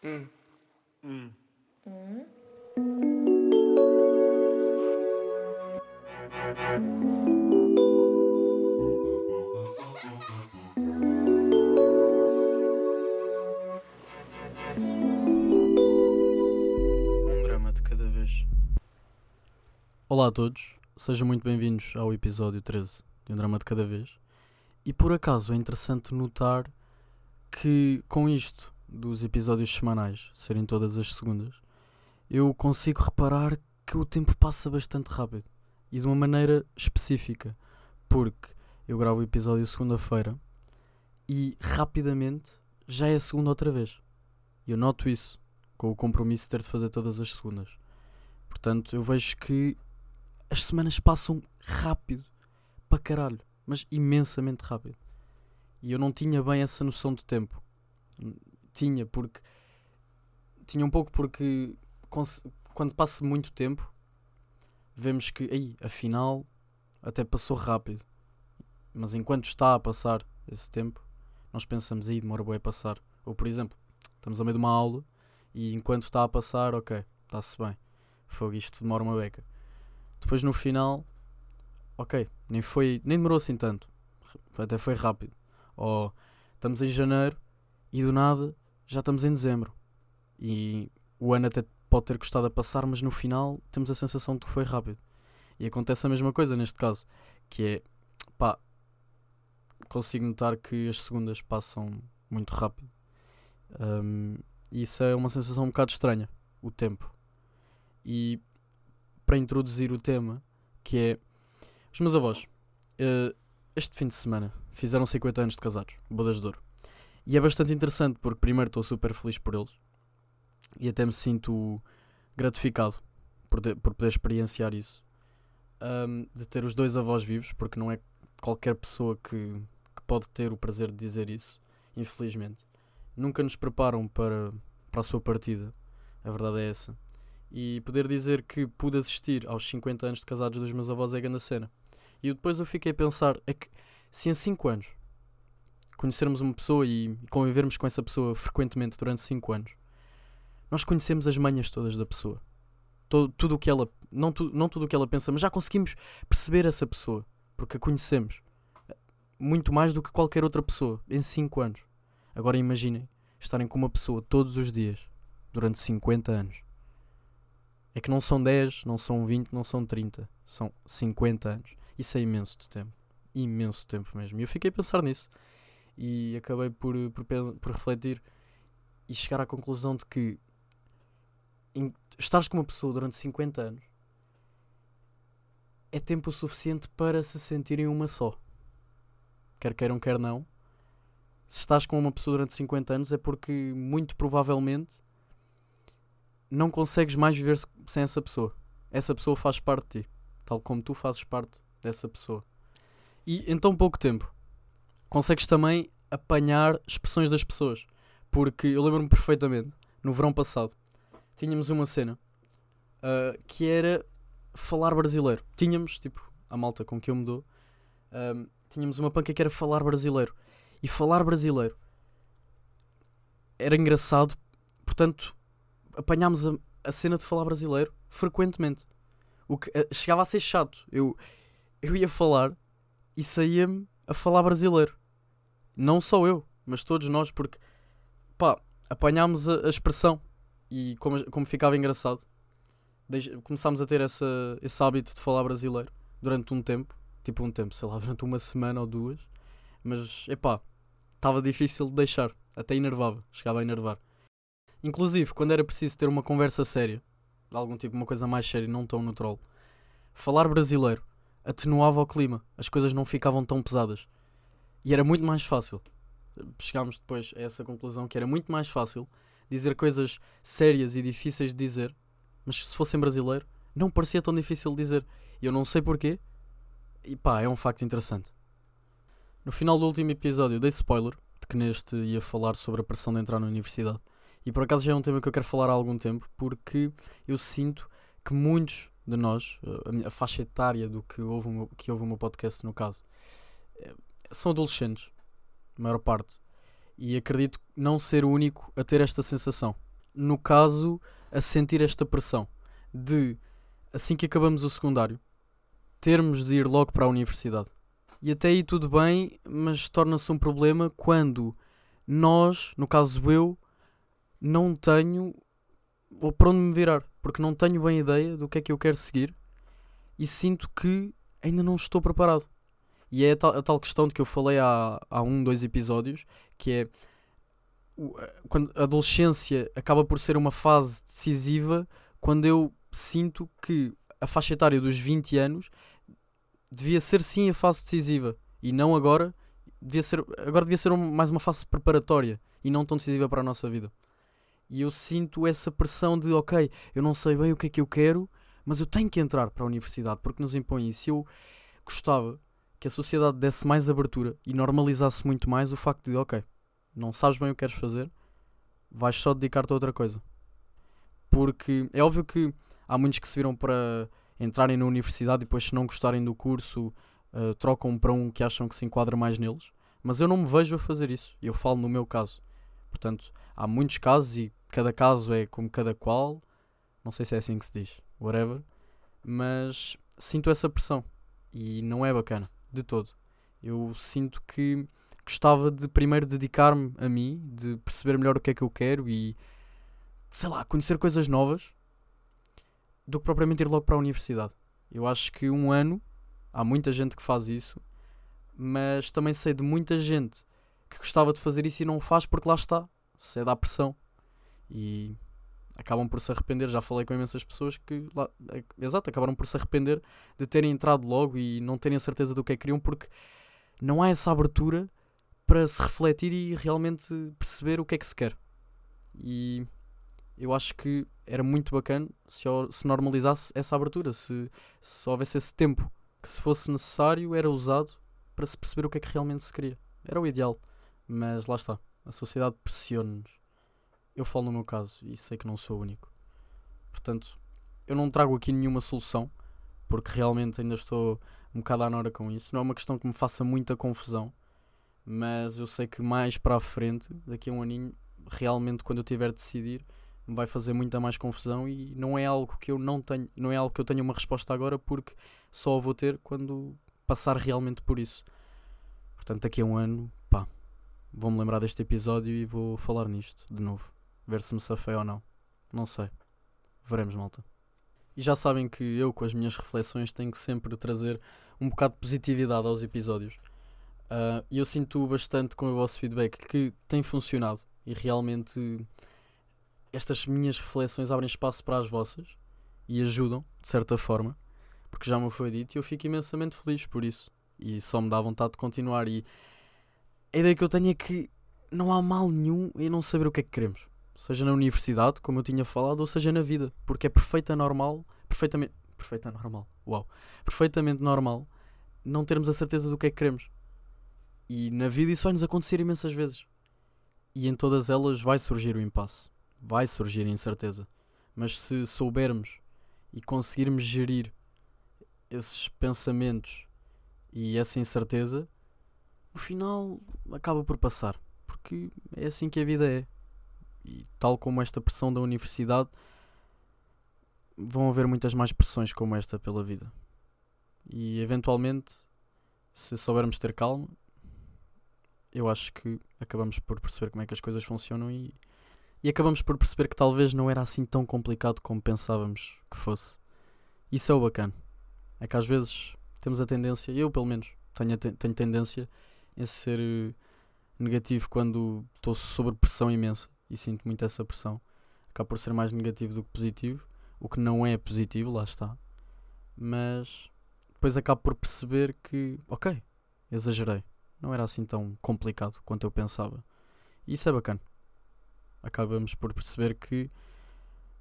Hum. Hum. Um drama de cada vez. Olá a todos, sejam muito bem-vindos ao episódio 13 de Um Drama de Cada Vez. E por acaso é interessante notar que com isto dos episódios semanais serem todas as segundas, eu consigo reparar que o tempo passa bastante rápido e de uma maneira específica, porque eu gravo o episódio segunda-feira e rapidamente já é segunda outra vez. Eu noto isso com o compromisso de ter de fazer todas as segundas. Portanto, eu vejo que as semanas passam rápido para caralho, mas imensamente rápido. E eu não tinha bem essa noção de tempo. Tinha, porque. Tinha um pouco porque quando passa muito tempo, vemos que, aí, afinal, até passou rápido. Mas enquanto está a passar esse tempo, nós pensamos, aí, demora bem a passar. Ou, por exemplo, estamos a meio de uma aula e enquanto está a passar, ok, está-se bem. Fogo, isto demora uma beca. Depois no final, ok, nem foi, nem demorou assim tanto. Até foi rápido. Ou estamos em janeiro e do nada já estamos em dezembro. E o ano até pode ter custado a passar, mas no final temos a sensação de que foi rápido. E acontece a mesma coisa neste caso, que é, pá, consigo notar que as segundas passam muito rápido. Um, isso é uma sensação um bocado estranha, o tempo. E para introduzir o tema, que é os meus avós, eh, este fim de semana fizeram 50 anos de casados, bodas de ouro. E é bastante interessante porque primeiro estou super feliz por eles e até me sinto gratificado por, de- por poder experienciar isso. Ahm, de ter os dois avós vivos, porque não é qualquer pessoa que, que pode ter o prazer de dizer isso, infelizmente. Nunca nos preparam para, para a sua partida, a verdade é essa. E poder dizer que pude assistir aos 50 anos de casados dos meus avós é grande cena. E depois eu fiquei a pensar, é que se em 5 anos conhecermos uma pessoa e convivermos com essa pessoa frequentemente durante 5 anos, nós conhecemos as manhas todas da pessoa. Todo, tudo o que ela, não, tu, não tudo o que ela pensa, mas já conseguimos perceber essa pessoa, porque a conhecemos muito mais do que qualquer outra pessoa em 5 anos. Agora imaginem estarem com uma pessoa todos os dias durante 50 anos. É que não são 10, não são 20, não são 30, são 50 anos. Isso é imenso de tempo. Imenso tempo mesmo. E eu fiquei a pensar nisso. E acabei por, por, pens- por refletir e chegar à conclusão de que em- estares com uma pessoa durante 50 anos é tempo suficiente para se sentirem uma só. Quer queiram, quer não. Se estás com uma pessoa durante 50 anos é porque muito provavelmente não consegues mais viver se- sem essa pessoa. Essa pessoa faz parte de ti, tal como tu fazes parte dessa pessoa. E em tão pouco tempo consegues também apanhar expressões das pessoas. Porque eu lembro-me perfeitamente, no verão passado, tínhamos uma cena ah, que era falar brasileiro. Tínhamos, tipo, a malta com que eu me dou, ahm, tínhamos uma panca que era falar brasileiro. E falar brasileiro era engraçado, portanto, apanhámos a, a cena de falar brasileiro frequentemente. O que eh, chegava a ser chato. Eu, eu ia falar e saía-me a falar brasileiro. Não só eu, mas todos nós, porque pá, apanhámos a, a expressão e como, como ficava engraçado, começámos a ter essa, esse hábito de falar brasileiro durante um tempo, tipo um tempo, sei lá, durante uma semana ou duas, mas epá, estava difícil de deixar, até enervava, chegava a enervar. Inclusive, quando era preciso ter uma conversa séria, algum tipo, uma coisa mais séria, não tão neutral, falar brasileiro atenuava o clima, as coisas não ficavam tão pesadas. E era muito mais fácil. Chegámos depois a essa conclusão que era muito mais fácil dizer coisas sérias e difíceis de dizer, mas se fossem brasileiro, não parecia tão difícil de dizer. E eu não sei porquê. E pá, é um facto interessante. No final do último episódio dei spoiler de que neste ia falar sobre a pressão de entrar na universidade. E por acaso já é um tema que eu quero falar há algum tempo, porque eu sinto que muitos de nós, a, minha- a faixa etária do que ouve, meu, que ouve o meu podcast no caso, eh, são adolescentes, a maior parte. E acredito não ser o único a ter esta sensação. no caso, a sentir esta pressão de, assim que acabamos o secundário, termos de ir logo para a universidade. E até aí tudo bem, mas torna-se um problema quando nós, no caso eu, não tenho ou para onde me virar, porque não tenho bem ideia do que é que eu quero seguir e sinto que ainda não estou preparado. E é a tal, a tal questão de que eu falei há, há um, dois episódios, que é quando a adolescência acaba por ser uma fase decisiva quando eu sinto que a faixa etária dos 20 anos devia ser sim a fase decisiva e não agora devia ser agora devia ser mais uma fase preparatória e não tão decisiva para a nossa vida e eu sinto essa pressão de ok eu não sei bem o que é que eu quero mas eu tenho que entrar para a universidade porque nos impõe isso eu gostava que a sociedade desse mais abertura e normalizasse muito mais o facto de ok não sabes bem o que queres fazer vais só dedicar-te a outra coisa porque é óbvio que há muitos que se viram para entrarem na universidade e depois, se não gostarem do curso, uh, trocam para um que acham que se enquadra mais neles. Mas eu não me vejo a fazer isso. Eu falo no meu caso. Portanto, há muitos casos e cada caso é como cada qual. Não sei se é assim que se diz, whatever. Mas sinto essa pressão e não é bacana, de todo. Eu sinto que gostava de primeiro dedicar-me a mim, de perceber melhor o que é que eu quero e, sei lá, conhecer coisas novas do que propriamente ir logo para a universidade. Eu acho que um ano, há muita gente que faz isso, mas também sei de muita gente que gostava de fazer isso e não faz porque lá está, é da pressão. E acabam por se arrepender. Já falei com imensas pessoas que, lá, exato, acabaram por se arrepender de terem entrado logo e não terem certeza do que é que queriam porque não há essa abertura para se refletir e realmente perceber o que é que se quer. E eu acho que era muito bacana se, se normalizasse essa abertura, se, se houvesse esse tempo que, se fosse necessário, era usado para se perceber o que é que realmente se queria. Era o ideal, mas lá está. A sociedade pressiona-nos. Eu falo no meu caso e sei que não sou o único. Portanto, eu não trago aqui nenhuma solução, porque realmente ainda estou um bocado à nora com isso. Não é uma questão que me faça muita confusão, mas eu sei que mais para a frente, daqui a um aninho, realmente quando eu tiver de decidir, me vai fazer muita mais confusão e não é algo que eu não tenho, não é algo que eu tenha uma resposta agora porque só a vou ter quando passar realmente por isso. Portanto, daqui a um ano, pá, vou-me lembrar deste episódio e vou falar nisto de novo. Ver se me safei ou não. Não sei. Veremos, malta. E já sabem que eu, com as minhas reflexões, tenho que sempre trazer um bocado de positividade aos episódios. Uh, e eu sinto bastante com o vosso feedback que tem funcionado e realmente estas minhas reflexões abrem espaço para as vossas e ajudam, de certa forma, porque já me foi dito e eu fico imensamente feliz por isso. E só me dá vontade de continuar. E a ideia que eu tenho é que não há mal nenhum em não saber o que é que queremos. Seja na universidade, como eu tinha falado, ou seja na vida. Porque é perfeita normal, perfeitamente. Perfeita normal, uau. Perfeitamente normal não termos a certeza do que é que queremos. E na vida isso vai nos acontecer imensas vezes. E em todas elas vai surgir o impasse vai surgir incerteza. Mas se soubermos e conseguirmos gerir esses pensamentos e essa incerteza, o final acaba por passar. Porque é assim que a vida é. E tal como esta pressão da universidade, vão haver muitas mais pressões como esta pela vida. E eventualmente, se soubermos ter calma, eu acho que acabamos por perceber como é que as coisas funcionam e e acabamos por perceber que talvez não era assim tão complicado como pensávamos que fosse. Isso é o bacana. É que às vezes temos a tendência, eu pelo menos, tenho, tenho tendência em ser eh, negativo quando estou sob pressão imensa e sinto muito essa pressão. Acabo por ser mais negativo do que positivo, o que não é positivo, lá está. Mas depois acabo por perceber que, ok, exagerei. Não era assim tão complicado quanto eu pensava. E isso é bacana acabamos por perceber que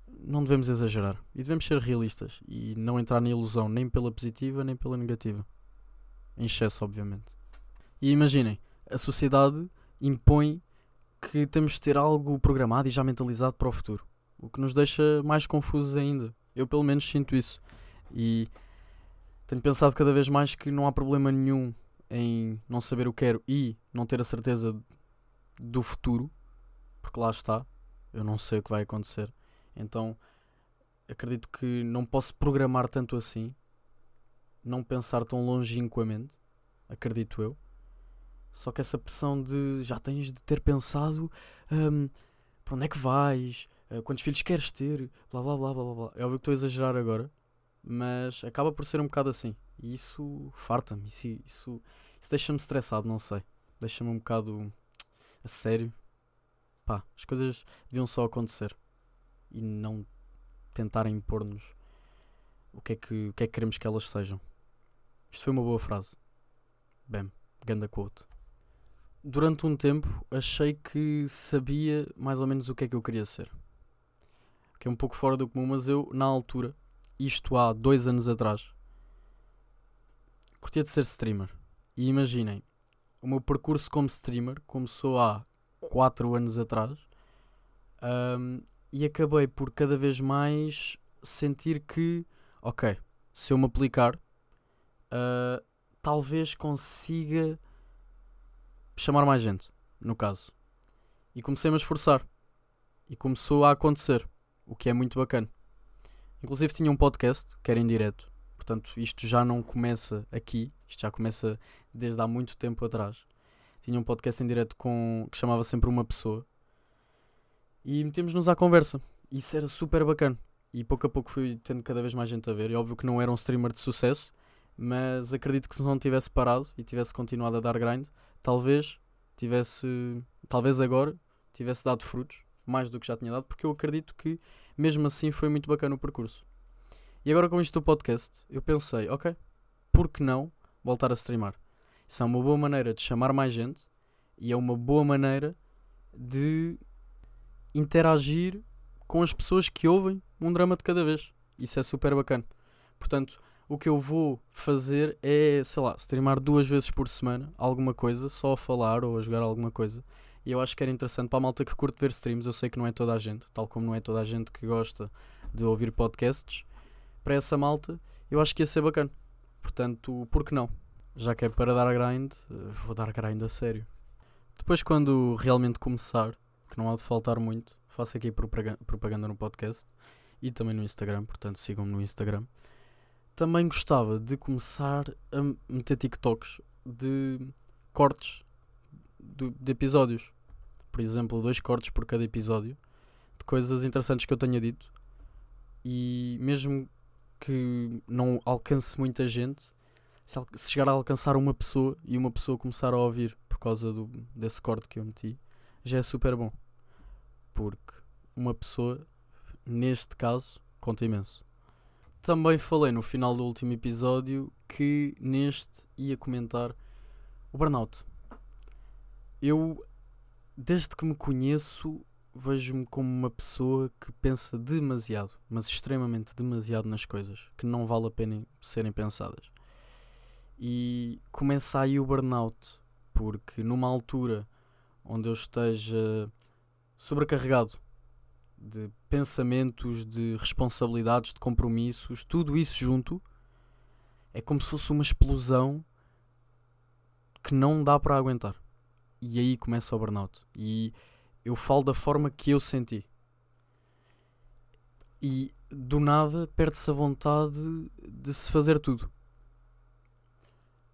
não devemos exagerar e devemos ser realistas e não entrar na ilusão nem pela positiva nem pela negativa. Em excesso, obviamente. E imaginem, a sociedade impõe que temos de ter algo programado e já mentalizado para o futuro, o que nos deixa mais confusos ainda. Eu, pelo menos, sinto isso. E tenho pensado cada vez mais que não há problema nenhum em não saber o que quero e não ter a certeza do futuro, porque lá está. eu não sei o que vai acontecer. Então acredito que não posso programar tanto assim, não pensar tão longínquamente, acredito eu. Só que essa pressão de já tens de ter pensado um, para onde é que vais, uh, quantos filhos queres ter, blá blá blá blá blá. É óbvio que estou a exagerar agora, mas acaba por ser um bocado assim. E isso farta-me, isso, isso, isso deixa-me estressado, não sei. Deixa-me um bocado a sério. Pá, as coisas deviam só acontecer e não tentarem impor-nos o que, é que, o que é que queremos que elas sejam. Isto foi uma boa frase. Bem, ganda quote. Durante um tempo achei que sabia mais ou menos o que é que eu queria ser. Que é um pouco fora do comum, mas eu, na altura, isto há dois anos atrás, curtia de ser streamer. E imaginem, o meu percurso como streamer começou há 4 anos atrás um, e acabei por cada vez mais sentir que, ok, se eu me aplicar, uh, talvez consiga chamar mais gente, no caso. E comecei-me a esforçar. E começou a acontecer, o que é muito bacana. Inclusive tinha um podcast, que era em direto. Portanto, isto já não começa aqui, isto já começa desde há muito tempo atrás. Tinha um podcast em direto com, que chamava sempre uma pessoa. E metemos-nos à conversa. Isso era super bacana. E pouco a pouco fui tendo cada vez mais gente a ver. E óbvio que não era um streamer de sucesso, mas acredito que se não tivesse parado e tivesse continuado a dar grind, talvez tivesse, talvez agora tivesse dado frutos, mais do que já tinha dado, porque eu acredito que mesmo assim foi muito bacana o percurso. E agora com isto do podcast, eu pensei, ok, por que não voltar a streamar? Isso é uma boa maneira de chamar mais gente e é uma boa maneira de interagir com as pessoas que ouvem um drama de cada vez. Isso é super bacana. Portanto, o que eu vou fazer é, sei lá, streamar duas vezes por semana alguma coisa, só a falar ou a jogar alguma coisa. E eu acho que era interessante para a malta que curte ver streams. Eu sei que não é toda a gente, tal como não é toda a gente que gosta de ouvir podcasts. Para essa malta, eu acho que ia ser bacana. Portanto, por que não? Já que é para dar grind, vou dar grind a sério. Depois, quando realmente começar, que não há de faltar muito, faço aqui propaganda no podcast e também no Instagram, portanto sigam-me no Instagram também gostava de começar a meter TikToks de cortes de, de, episódios. Por exemplo, dois cortes por cada episódio de coisas interessantes que eu tenha dito. E mesmo que não alcance muita gente, se chegar a alcançar uma pessoa e uma pessoa começar a ouvir por causa do, desse corte que eu meti, já é super bom. Porque uma pessoa, neste caso, conta imenso. Também falei no final do último episódio que neste ia comentar o burnout. Eu, desde que me conheço, vejo-me como uma pessoa que pensa demasiado, mas extremamente demasiado nas coisas, que não vale a pena serem pensadas. E começa aí o burnout, porque numa altura onde eu esteja sobrecarregado de pensamentos, de responsabilidades, de compromissos, tudo isso junto, é como se fosse uma explosão que não dá para aguentar. E aí começa o burnout. E eu falo da forma que eu senti. E do nada perde-se a vontade de se fazer tudo.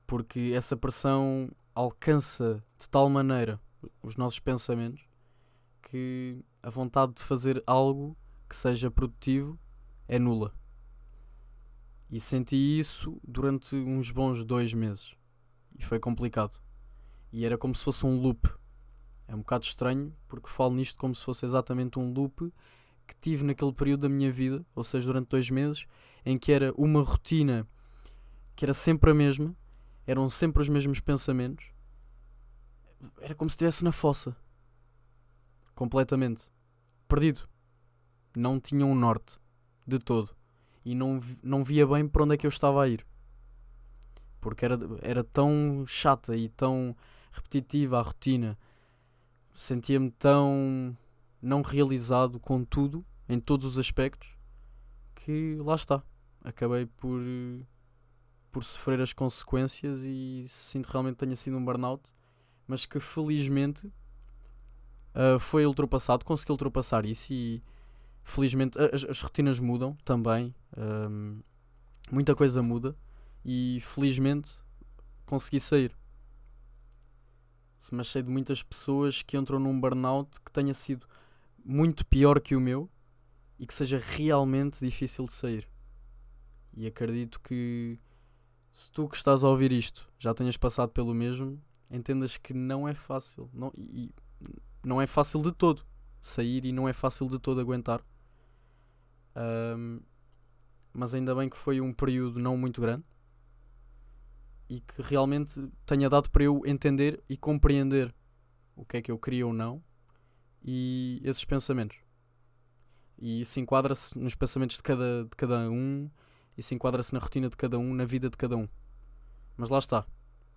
Porque essa pressão alcança de tal maneira os nossos pensamentos que a vontade de fazer algo que seja produtivo é nula. E senti isso durante uns bons dois meses. E foi complicado. E era como se fosse um loop. É um bocado estranho porque falo nisto como se fosse exatamente um loop que tive naquele período da minha vida, ou seja, durante dois meses, em que era uma rotina que era sempre a mesma, eram sempre os mesmos pensamentos. Era como se estivesse na fossa completamente perdido. Não tinha um norte de todo. E não, não via bem para onde é que eu estava a ir. Porque era, era tão chata e tão repetitiva a rotina. Sentia-me tão não realizado com tudo, em todos os aspectos, que lá está. Acabei por, por sofrer as consequências e sinto realmente que tenha sido um burnout, mas que felizmente uh, foi ultrapassado, consegui ultrapassar isso e felizmente as, as rotinas mudam também. Um, muita coisa muda e felizmente consegui sair. Mas sei de muitas pessoas que entram num burnout que tenha sido muito pior que o meu e que seja realmente difícil de sair. E acredito que se tu que estás a ouvir isto já tenhas passado pelo mesmo, entendas que não é fácil. Não, e, não é fácil de todo sair e não é fácil de todo aguentar. Um, mas ainda bem que foi um período não muito grande e que realmente tenha dado para eu entender e compreender o que é que eu queria ou não e esses pensamentos. E isso enquadra-se nos pensamentos de cada, de cada um, isso enquadra-se na rotina de cada um, na vida de cada um. Mas lá está.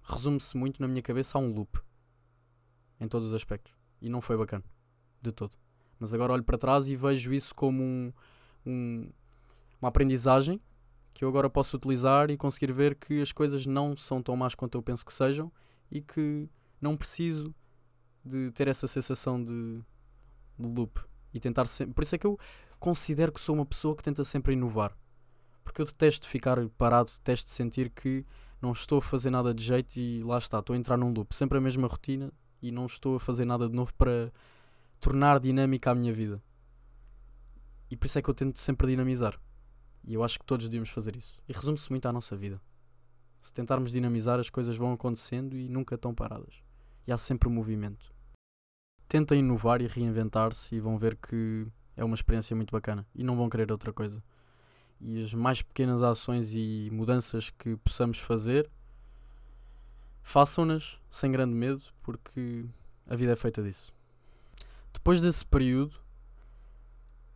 Resume-se muito na minha cabeça a um loop. Em todos os aspectos. E não foi bacana. De todo. Mas agora olho para trás e vejo isso como um, um, uma aprendizagem que eu agora posso utilizar e conseguir ver que as coisas não são tão más quanto eu penso que sejam e que não preciso de ter essa sensação de, de loop e tentar sempre. Por isso é que eu considero que sou uma pessoa que tenta sempre inovar. Porque eu detesto ficar parado, detesto sentir que não estou a fazer nada de jeito e lá está, estou a entrar num loop, sempre a mesma rotina e não estou a fazer nada de novo para tornar dinâmica a minha vida. E por isso é que eu tento sempre dinamizar. E eu acho que todos devíamos fazer isso. E resume-se muito à nossa vida. Se tentarmos dinamizar, as coisas vão acontecendo e nunca estão paradas. E há sempre movimento. Tentem inovar e reinventar-se e vão ver que é uma experiência muito bacana. E não vão querer outra coisa. E as mais pequenas ações e mudanças que possamos fazer, façam-nas sem grande medo, porque a vida é feita disso. Depois desse período,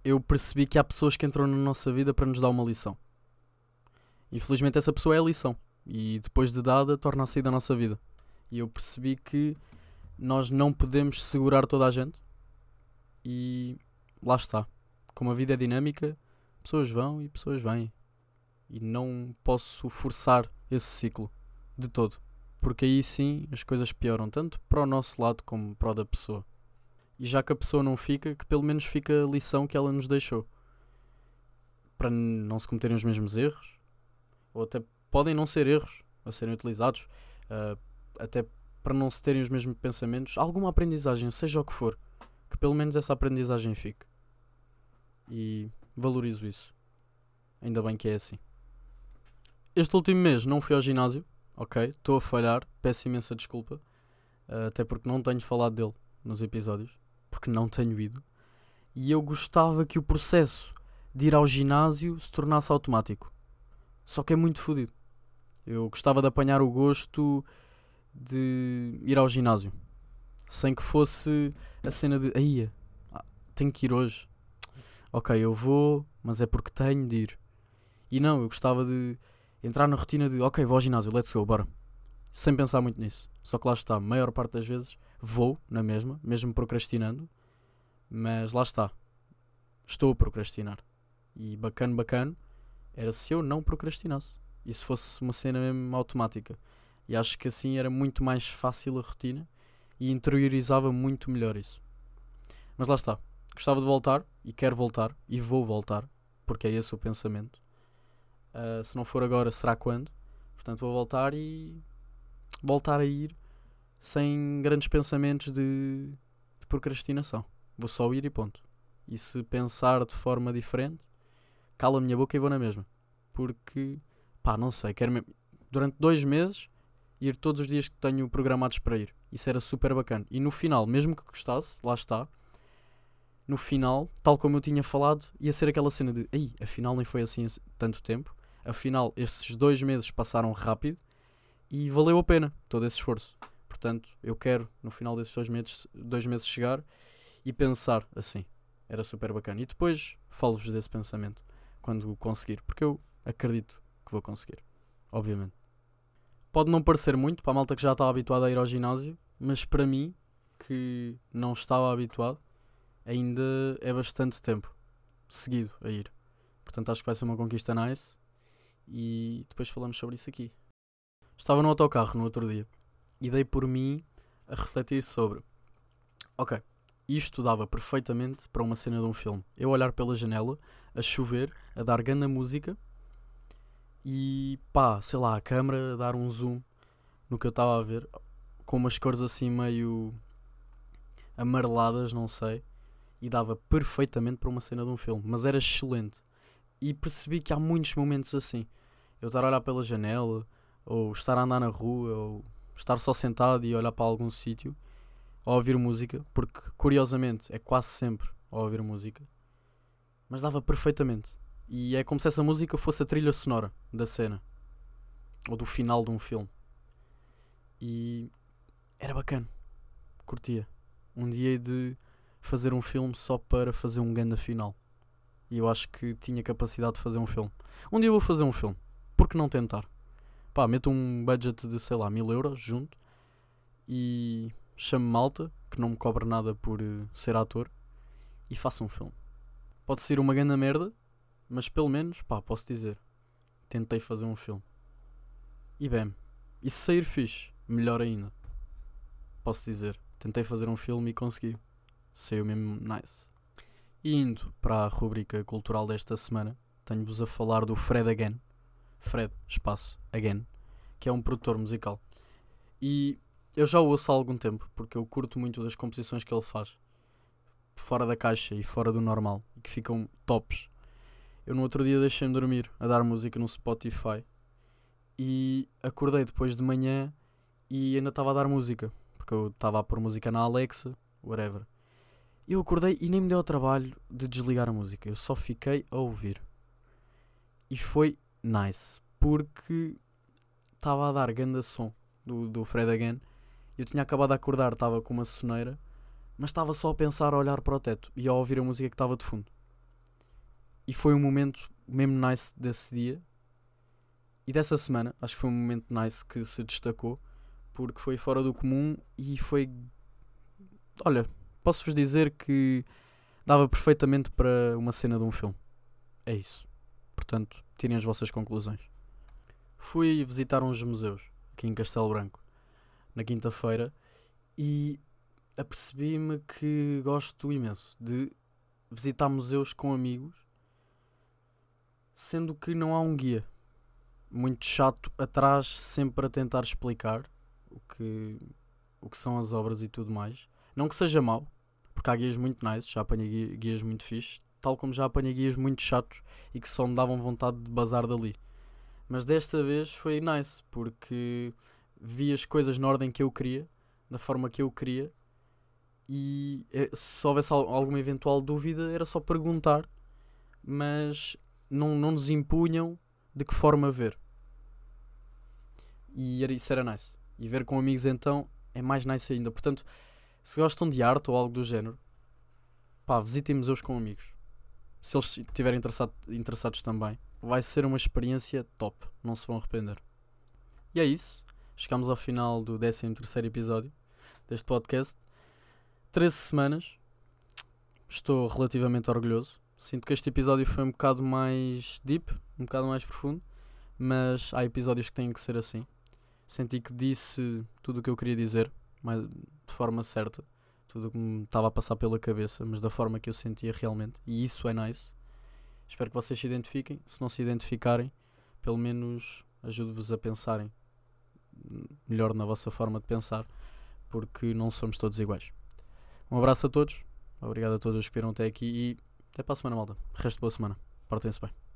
eu percebi que há pessoas que entram na nossa vida para nos dar uma lição. Infelizmente, essa pessoa é a lição. E depois de dada, torna a sair da nossa vida. E eu percebi que nós não podemos segurar toda a gente. E lá está. Como a vida é dinâmica, pessoas vão e pessoas vêm. E não posso forçar esse ciclo de todo. Porque aí sim as coisas pioram, tanto para o nosso lado como para o da pessoa. E já que a pessoa não fica, que pelo menos fica a lição que ela nos deixou. Para não se cometerem os mesmos erros, ou até podem não ser erros a serem utilizados, uh, até para não se terem os mesmos pensamentos, alguma aprendizagem, seja o que for, que pelo menos essa aprendizagem fique. E valorizo isso. Ainda bem que é assim. Este último mês não fui ao ginásio, ok? Estou a falhar, peço imensa desculpa, uh, até porque não tenho falado dele nos episódios porque não tenho ido, e eu gostava que o processo de ir ao ginásio se tornasse automático. Só que é muito fodido. Eu gostava de apanhar o gosto de ir ao ginásio. Sem que fosse a cena de aí, ah, tenho que ir hoje. Ok, eu vou, mas é porque tenho de ir. E não, eu gostava de entrar na rotina de ok, vou ao ginásio, let's go, bora. Sem pensar muito nisso. Só que lá está, a maior parte das vezes Vou na mesma, mesmo procrastinando, mas lá está. Estou a procrastinar. E bacana, bacana, era se eu não procrastinasse. E se fosse uma cena mesmo automática. E acho que assim era muito mais fácil a rotina e interiorizava muito melhor isso. Mas lá está. Gostava de voltar e quero voltar e vou voltar, porque é esse o pensamento. Uh, se não for agora, será quando? Portanto, vou voltar e voltar a ir sem grandes pensamentos de, de procrastinação. Vou só ir e ponto. E se pensar de forma diferente, cala a minha boca e vou na mesma. Porque, pá, não sei, quero mesmo, durante dois meses ir todos os dias que tenho programados para ir. Isso era super bacana. E no final, mesmo que gostasse, lá está, no final, tal como eu tinha falado, ia ser aquela cena de, aí, afinal nem foi assim tanto tempo. Afinal, esses dois meses passaram rápido e valeu a pena todo esse esforço. Portanto, eu quero, no final desses dois meses, dois meses chegar e pensar assim. Era super bacana. E depois falo-vos desse pensamento quando conseguir, porque eu acredito que vou conseguir. Obviamente. Pode não parecer muito para a malta que já está habituada a ir ao ginásio, mas para mim, que não estava habituado, ainda é bastante tempo seguido a ir. Portanto, acho que vai ser uma conquista nice. E depois falamos sobre isso aqui. Estava no autocarro no outro dia e dei por mim a refletir sobre: ok, isto dava perfeitamente para uma cena de um filme. Eu olhar pela janela, a chover, a dar grande música e pá, sei lá, a câmera a dar um zoom no que eu estava a ver, com umas cores assim meio amareladas, não sei, e dava perfeitamente para uma cena de um filme, mas era excelente. E percebi que há muitos momentos assim. Eu estar a olhar pela janela, ou estar a andar na rua, ou estar só sentado e olhar para algum sítio, a ouvir música, porque curiosamente é quase sempre a ouvir música, mas dava perfeitamente. E é como se essa música fosse a trilha sonora da cena ou do final de um filme. E era bacana, curtia. Um dia de fazer um filme só para fazer um ganda final. E eu acho que tinha capacidade de fazer um filme. Um dia eu vou fazer um filme. Por que não tentar? Pá, meto um budget de sei lá, mil euros junto e chamo malta que não me cobre nada por uh, ser ator e faço um filme. Pode ser uma grande merda, mas pelo menos, pá, posso dizer, tentei fazer um filme. E bem, e se sair fixe, melhor ainda. Posso dizer, tentei fazer um filme e consegui. Saiu mesmo nice. E indo para a rubrica cultural desta semana, tenho-vos a falar do Fred Again. Fred, espaço, Again, que é um produtor musical. E eu já o ouço há algum tempo, porque eu curto muito das composições que ele faz, fora da caixa e fora do normal, e que ficam tops. Eu no outro dia deixei-me dormir a dar música no Spotify e acordei depois de manhã e ainda estava a dar música, porque eu estava a pôr música na Alexa, whatever. Eu acordei e nem me deu o trabalho de desligar a música, eu só fiquei a ouvir. E foi nice, porque estava a dar ganda som do, do Fred Again. Eu tinha acabado de acordar, estava com uma soneira, mas estava só a pensar, a olhar para o teto e a ouvir a música que estava de fundo. E foi um momento mesmo nice desse dia e dessa semana. Acho que foi um momento nice que se destacou porque foi fora do comum e foi. Olha, posso-vos dizer que dava perfeitamente para uma cena de um filme. É isso. Portanto, tirem as vossas conclusões. Fui visitar uns museus aqui em Castelo Branco na quinta-feira e apercebi-me que gosto imenso de visitar museus com amigos, sendo que não há um guia muito chato atrás, sempre a tentar explicar o que, o que são as obras e tudo mais. Não que seja mau, porque há guias muito nice, já apanhei guias muito fixe, tal como já apanhei guias muito chatos e que só me davam vontade de bazar dali. Mas desta vez foi nice, porque vi as coisas na ordem que eu queria, da forma que eu queria, e eh, se houvesse alguma eventual dúvida era só perguntar, mas não, não nos impunham de que forma ver. E era, isso era nice. E ver com amigos então é mais nice ainda. Portanto, se gostam de arte ou algo do género, pá, visitem museus com amigos. Se eles estiverem interessado, interessados também, vai ser uma experiência top. Não se vão arrepender. E é isso. Chegamos ao final do 13 episódio deste podcast. 13 semanas. Estou relativamente orgulhoso. Sinto que este episódio foi um bocado mais deep, um bocado mais profundo, mas há episódios que têm que ser assim. Senti que disse tudo o que eu queria dizer, mas de forma certa, tudo o que me estava a passar pela cabeça, mas da forma que eu sentia realmente, e isso é nice. Espero que vocês se identifiquem. Se não se identificarem, pelo menos ajude-vos a pensarem melhor na vossa forma de pensar, porque não somos todos iguais. Um abraço a todos, obrigado a todos os que viram até aqui e até para a semana, malta. Resto boa semana. Portem-se bem.